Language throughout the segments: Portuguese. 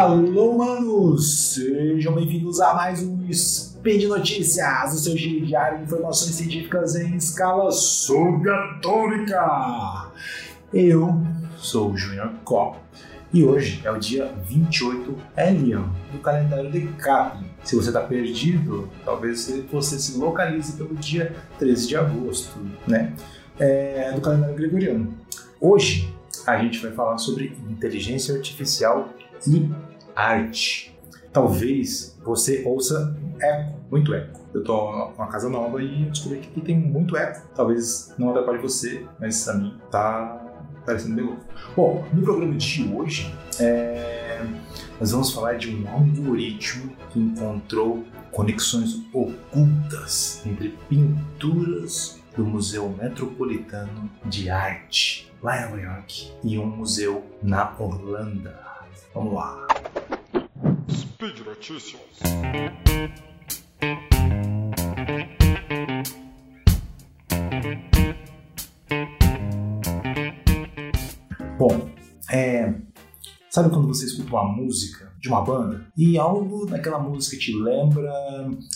Alô, manos! Sejam bem-vindos a mais um Speed Notícias, o seu giro diário de informações científicas em escala subatômica. Eu sou o Junior Cop e hoje é o dia 28 Elian do calendário Decathlon. Se você está perdido, talvez você se localize pelo dia 13 de agosto, né? É, do calendário gregoriano. Hoje a gente vai falar sobre inteligência artificial e arte. Talvez você ouça eco, muito eco. Eu tô numa casa nova e descobri que aqui tem muito eco. Talvez não atrapalhe você, mas a mim tá parecendo bem louco. Bom, no programa de hoje, é... nós vamos falar de um algoritmo que encontrou conexões ocultas entre pinturas do Museu Metropolitano de Arte, lá em Nova York, e um museu na Holanda. Vamos lá. Speed Notícias. Bom, é, sabe quando você escuta uma música de uma banda e algo naquela música te lembra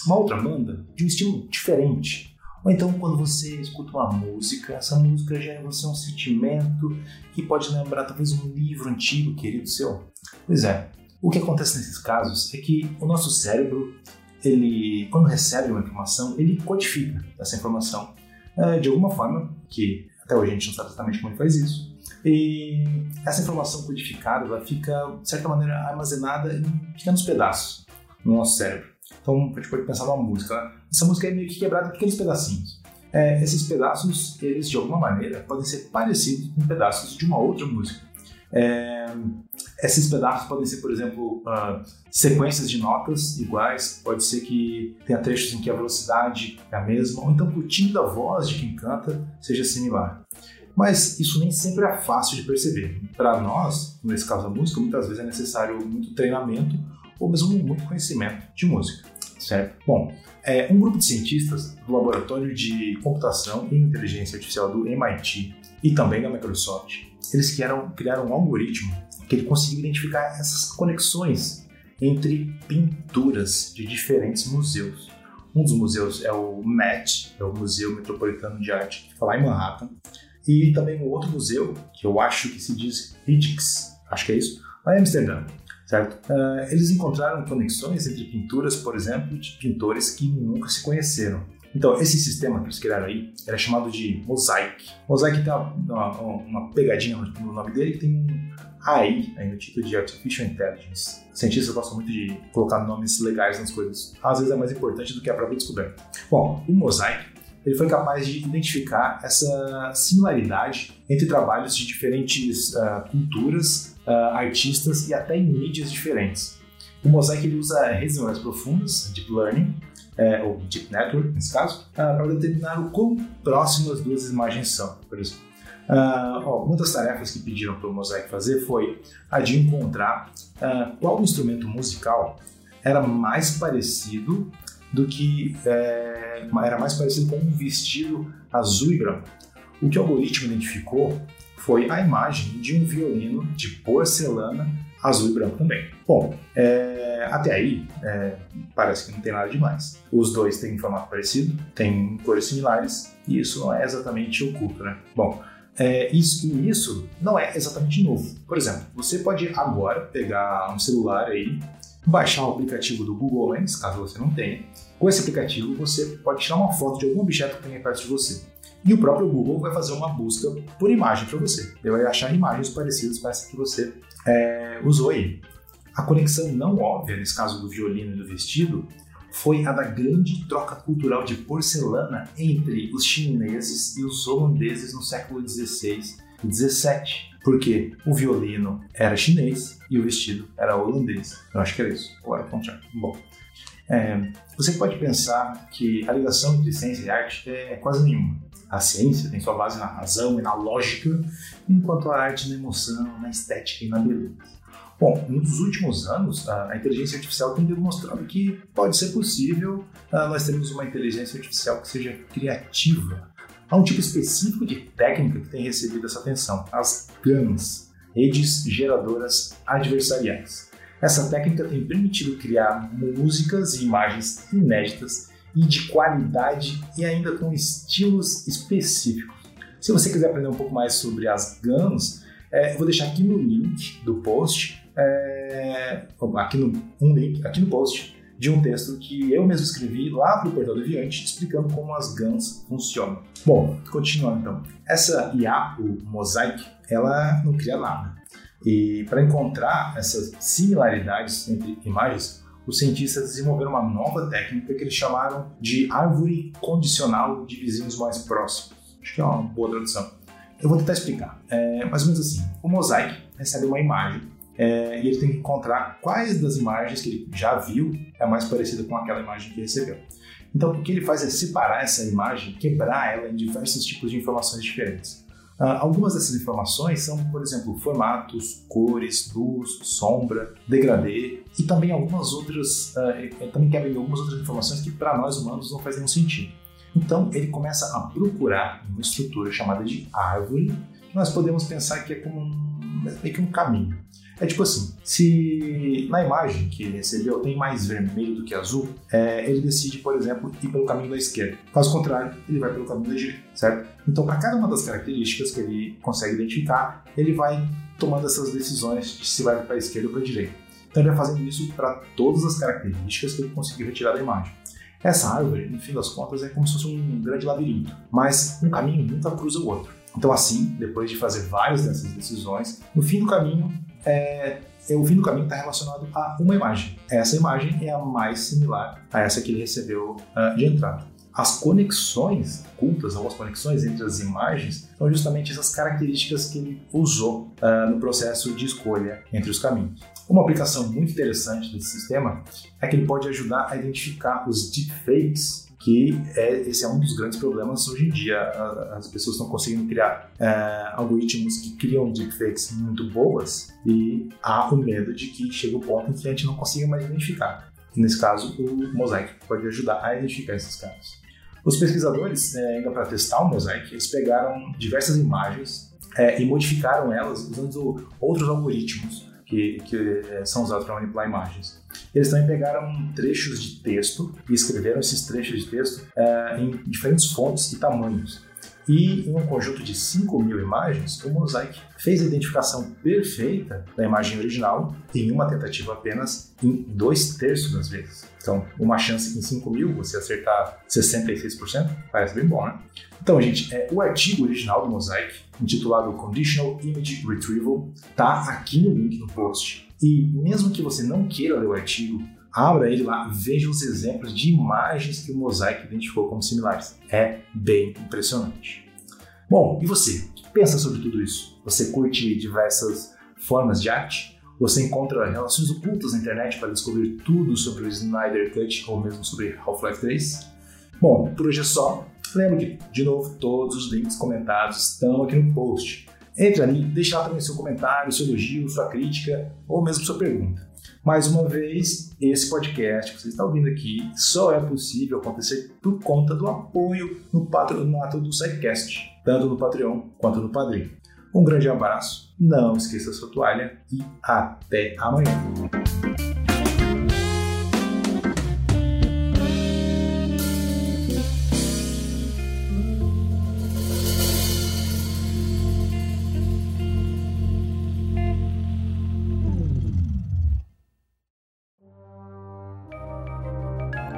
uma outra banda de um estilo diferente? Ou então quando você escuta uma música, essa música já é você um sentimento que pode lembrar talvez um livro antigo querido seu? Pois é, o que acontece nesses casos é que o nosso cérebro, ele, quando recebe uma informação, ele codifica essa informação é, de alguma forma, que até hoje a gente não sabe exatamente como ele faz isso, e essa informação codificada ela fica, de certa maneira, armazenada em pequenos pedaços no nosso cérebro. Então, a gente pode pensar numa música. Né? Essa música é meio que quebrada em pequenos pedacinhos. É, esses pedaços, eles de alguma maneira podem ser parecidos com pedaços de uma outra música. É, esses pedaços podem ser, por exemplo, uh, sequências de notas iguais, pode ser que tenha trechos em que a velocidade é a mesma, ou então que o timbre da voz de quem canta seja similar. Mas isso nem sempre é fácil de perceber. Para nós, nesse caso da música, muitas vezes é necessário muito treinamento ou mesmo muito conhecimento de música, certo? Bom, é, um grupo de cientistas do Laboratório de Computação e Inteligência Artificial do MIT e também da Microsoft, eles criaram, criaram um algoritmo que ele conseguiu identificar essas conexões entre pinturas de diferentes museus. Um dos museus é o MET, é o Museu Metropolitano de Arte, que fica lá em Manhattan, e também um outro museu, que eu acho que se diz Rijks, acho que é isso, lá em Amsterdã, certo? Uh, eles encontraram conexões entre pinturas, por exemplo, de pintores que nunca se conheceram. Então, esse sistema que eles criaram aí era chamado de Mosaic. Mosaic tem uma, uma, uma pegadinha no nome dele que tem um AI aí no título de Artificial Intelligence. Cientistas gostam muito de colocar nomes legais nas coisas. Às vezes é mais importante do que a própria descoberta. Bom, o Mosaic ele foi capaz de identificar essa similaridade entre trabalhos de diferentes uh, culturas, uh, artistas e até em mídias diferentes. O Mosaic ele usa redes neurais profundas, Deep Learning, é, ou Deep Network nesse caso, uh, para determinar o quão próximas as duas imagens são, por exemplo. Uh, das tarefas que pediram para o Mosaic fazer foi a de encontrar uh, qual instrumento musical era mais parecido do que é, era mais parecido com um vestido azul e branco. O que o algoritmo identificou foi a imagem de um violino de porcelana azul e branco também. Bom, é, até aí é, parece que não tem nada demais. Os dois têm um formato parecido, têm cores similares e isso não é exatamente oculto, né? Bom, é, isso, isso não é exatamente novo. Por exemplo, você pode agora pegar um celular aí, baixar o aplicativo do Google Lens, caso você não tenha. Com esse aplicativo, você pode tirar uma foto de algum objeto que tenha perto de você. E o próprio Google vai fazer uma busca por imagem para você. Ele vai achar imagens parecidas com essa que você é, usou aí. A conexão não óbvia, nesse caso do violino e do vestido, foi a da grande troca cultural de porcelana entre os chineses e os holandeses no século XVI e XVII. Porque o violino era chinês e o vestido era holandês. Eu acho que era isso. Ou era o contrário. Bom, é, você pode pensar que a ligação entre ciência e arte é quase nenhuma. A ciência tem sua base na razão e na lógica, enquanto a arte na emoção, na estética e na beleza. Bom, nos últimos anos, a inteligência artificial tem demonstrado que pode ser possível ah, nós termos uma inteligência artificial que seja criativa. Um tipo específico de técnica que tem recebido essa atenção, as GANs, redes geradoras adversariais. Essa técnica tem permitido criar músicas e imagens inéditas e de qualidade e ainda com estilos específicos. Se você quiser aprender um pouco mais sobre as GANs, é, vou deixar aqui no link do post, é, aqui no um link aqui no post de um texto que eu mesmo escrevi lá para o Portal Deviante, explicando como as GANs funcionam. Bom, continuando então. Essa IA, o Mosaic, ela não cria nada. E para encontrar essas similaridades entre imagens, os cientistas desenvolveram uma nova técnica que eles chamaram de árvore condicional de vizinhos mais próximos. Acho que é uma boa tradução. Eu vou tentar explicar. É mais ou menos assim: o Mosaic recebe uma imagem é, e ele tem que encontrar quais das imagens que ele já viu é mais parecida com aquela imagem que recebeu. Então, o que ele faz é separar essa imagem, quebrar ela em diversos tipos de informações diferentes. Uh, algumas dessas informações são, por exemplo, formatos, cores, luz, sombra, degradê e também algumas outras, uh, também quebra algumas outras informações que para nós humanos não faz nenhum sentido. Então ele começa a procurar uma estrutura chamada de árvore, que nós podemos pensar que é como um, meio que um caminho. É tipo assim, se na imagem que ele recebeu tem mais vermelho do que azul, é, ele decide, por exemplo, ir pelo caminho da esquerda. Caso contrário, ele vai pelo caminho da direita, certo? Então, para cada uma das características que ele consegue identificar, ele vai tomando essas decisões de se vai para a esquerda ou para a direita. Então, ele vai fazendo isso para todas as características que ele conseguiu retirar da imagem. Essa árvore, no fim das contas, é como se fosse um grande labirinto, mas um caminho nunca cruza o outro. Então, assim, depois de fazer várias dessas decisões, no fim do caminho, é, o fim do caminho está relacionado a uma imagem. Essa imagem é a mais similar a essa que ele recebeu uh, de entrada. As conexões ocultas, ou as conexões entre as imagens, são justamente essas características que ele usou uh, no processo de escolha entre os caminhos. Uma aplicação muito interessante desse sistema é que ele pode ajudar a identificar os deepfakes que é, esse é um dos grandes problemas hoje em dia. As pessoas estão conseguindo criar é, algoritmos que criam deepfakes muito boas e há o medo de que chegue o ponto em que a gente não consiga mais identificar. nesse caso, o Mosaic pode ajudar a identificar esses casos. Os pesquisadores, é, ainda para testar o Mosaic, eles pegaram diversas imagens é, e modificaram elas usando outros algoritmos que, que é, são usados para manipular imagens. Eles também pegaram trechos de texto e escreveram esses trechos de texto é, em diferentes fontes e tamanhos. E em um conjunto de 5 mil imagens, o Mosaic fez a identificação perfeita da imagem original em uma tentativa apenas em dois terços das vezes. Então, uma chance em 5 mil você acertar 66%, parece bem bom, né? Então, gente, é, o artigo original do Mosaic, intitulado Conditional Image Retrieval, tá aqui no link no post. E mesmo que você não queira ler o artigo, abra ele lá, veja os exemplos de imagens que o Mosaic identificou como similares. É bem impressionante. Bom, e você? Pensa sobre tudo isso? Você curte diversas formas de arte? Você encontra relações ocultas na internet para descobrir tudo sobre o Snyder Cut ou mesmo sobre Half-Life 3? Bom, por hoje é só. Lembro que, de novo, todos os links comentados estão aqui no post. Entre ali, deixe lá também seu comentário, seu elogio, sua crítica ou mesmo sua pergunta. Mais uma vez, esse podcast que você está ouvindo aqui só é possível acontecer por conta do apoio no patronato do SciCast, tanto no Patreon quanto no Padrim. Um grande abraço, não esqueça sua toalha e até amanhã.